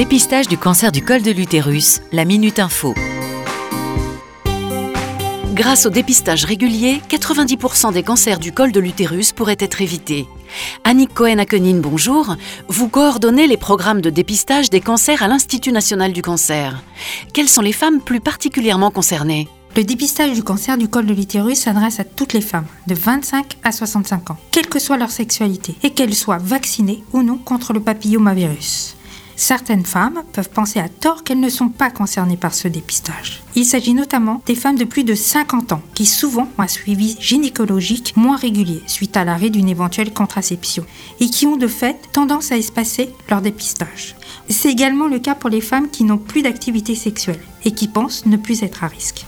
Dépistage du cancer du col de l'utérus, la Minute Info. Grâce au dépistage régulier, 90% des cancers du col de l'utérus pourraient être évités. Annick Cohen-Akenine, bonjour. Vous coordonnez les programmes de dépistage des cancers à l'Institut national du cancer. Quelles sont les femmes plus particulièrement concernées? Le dépistage du cancer du col de l'utérus s'adresse à toutes les femmes de 25 à 65 ans, quelle que soit leur sexualité, et qu'elles soient vaccinées ou non contre le papillomavirus. Certaines femmes peuvent penser à tort qu'elles ne sont pas concernées par ce dépistage. Il s'agit notamment des femmes de plus de 50 ans qui souvent ont un suivi gynécologique moins régulier suite à l'arrêt d'une éventuelle contraception et qui ont de fait tendance à espacer leur dépistage. C'est également le cas pour les femmes qui n'ont plus d'activité sexuelle et qui pensent ne plus être à risque.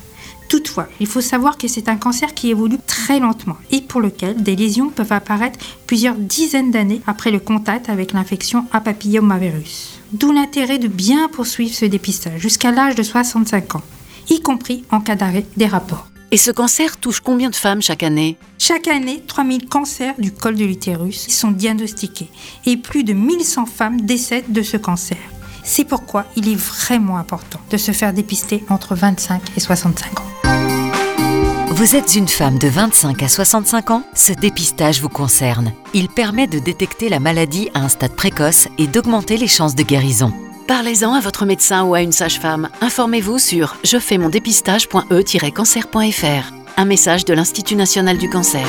Toutefois, il faut savoir que c'est un cancer qui évolue très lentement et pour lequel des lésions peuvent apparaître plusieurs dizaines d'années après le contact avec l'infection à papillomavirus. D'où l'intérêt de bien poursuivre ce dépistage jusqu'à l'âge de 65 ans, y compris en cas d'arrêt des rapports. Et ce cancer touche combien de femmes chaque année? Chaque année, 3000 cancers du col de l'utérus sont diagnostiqués et plus de 1100 femmes décèdent de ce cancer. C'est pourquoi il est vraiment important de se faire dépister entre 25 et 65 ans. Vous êtes une femme de 25 à 65 ans Ce dépistage vous concerne. Il permet de détecter la maladie à un stade précoce et d'augmenter les chances de guérison. Parlez-en à votre médecin ou à une sage-femme. Informez-vous sur je fais mon dépistage.e-cancer.fr. Un message de l'Institut national du cancer.